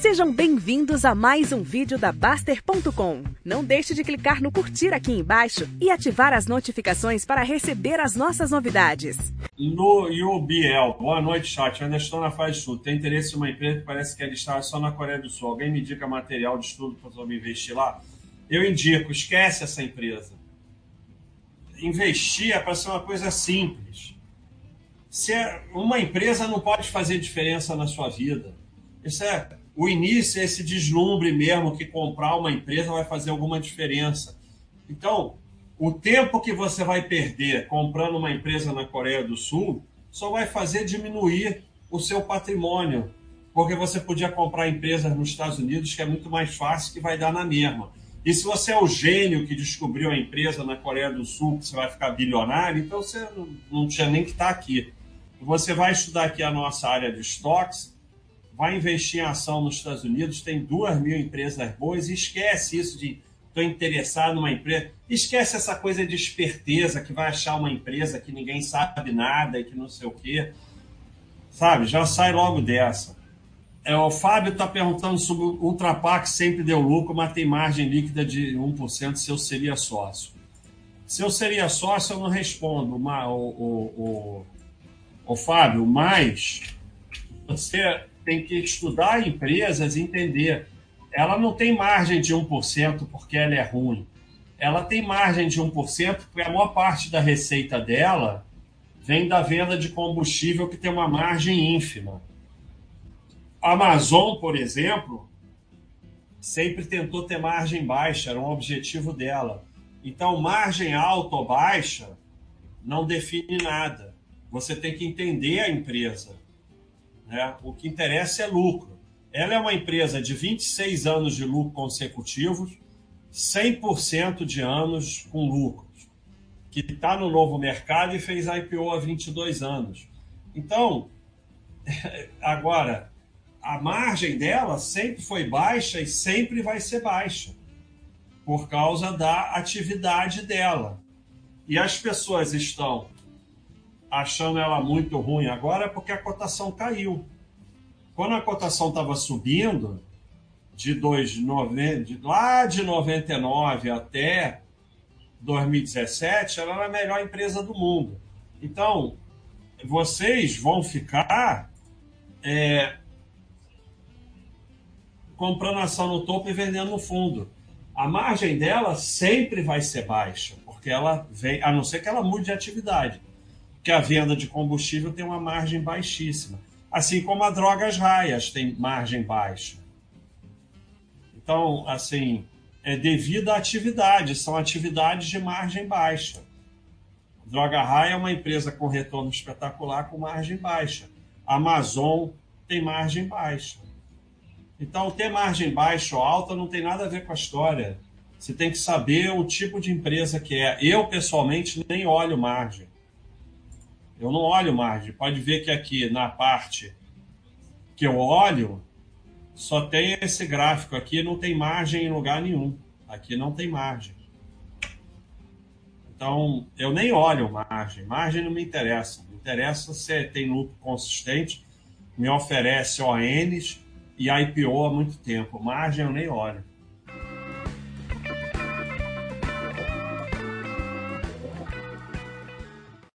Sejam bem-vindos a mais um vídeo da Baster.com. Não deixe de clicar no curtir aqui embaixo e ativar as notificações para receber as nossas novidades. No UBL, boa noite, chat. Eu ainda estou na fase estudo. Tem interesse em uma empresa que parece que é listada só na Coreia do Sul. Alguém me indica material de estudo para eu investir lá? Eu indico, esquece essa empresa. Investir é para ser uma coisa simples. Se é, uma empresa não pode fazer diferença na sua vida. Isso é o início é esse deslumbre mesmo que comprar uma empresa vai fazer alguma diferença. Então, o tempo que você vai perder comprando uma empresa na Coreia do Sul só vai fazer diminuir o seu patrimônio, porque você podia comprar empresas nos Estados Unidos que é muito mais fácil que vai dar na mesma. E se você é o gênio que descobriu a empresa na Coreia do Sul, que você vai ficar bilionário, então você não tinha nem que estar aqui. Você vai estudar aqui a nossa área de estoques, vai investir em ação nos Estados Unidos, tem duas mil empresas boas, e esquece isso de estou interessado numa empresa. Esquece essa coisa de esperteza que vai achar uma empresa que ninguém sabe nada e que não sei o quê. Sabe? Já sai logo dessa. É, o Fábio está perguntando sobre o Ultrapac sempre deu lucro, mas tem margem líquida de 1% se eu seria sócio. Se eu seria sócio, eu não respondo, o, o, o, o Fábio, mas você tem que estudar empresas e entender. Ela não tem margem de 1% porque ela é ruim. Ela tem margem de 1% porque a maior parte da receita dela vem da venda de combustível que tem uma margem ínfima. A Amazon, por exemplo, sempre tentou ter margem baixa, era um objetivo dela. Então, margem alta ou baixa não define nada. Você tem que entender a empresa. Né? O que interessa é lucro. Ela é uma empresa de 26 anos de lucro consecutivos, 100% de anos com lucros, que está no novo mercado e fez IPO há 22 anos. Então, agora, a margem dela sempre foi baixa e sempre vai ser baixa, por causa da atividade dela. E as pessoas estão achando ela muito ruim agora é porque a cotação caiu. Quando a cotação estava subindo, de, dois, de lá de 99 até 2017, ela era a melhor empresa do mundo. Então, vocês vão ficar é, comprando ação no topo e vendendo no fundo. A margem dela sempre vai ser baixa, porque ela vem, a não ser que ela mude de atividade que a venda de combustível tem uma margem baixíssima. Assim como a drogas raias tem margem baixa. Então, assim, é devido à atividade, são atividades de margem baixa. Droga Raia é uma empresa com retorno espetacular com margem baixa. A Amazon tem margem baixa. Então, ter margem baixa ou alta não tem nada a ver com a história. Você tem que saber o tipo de empresa que é. Eu, pessoalmente, nem olho margem. Eu não olho margem. Pode ver que aqui na parte que eu olho, só tem esse gráfico aqui, não tem margem em lugar nenhum. Aqui não tem margem. Então, eu nem olho margem. Margem não me interessa. Me interessa se tem lucro consistente, me oferece ONs e IPO há muito tempo. Margem eu nem olho.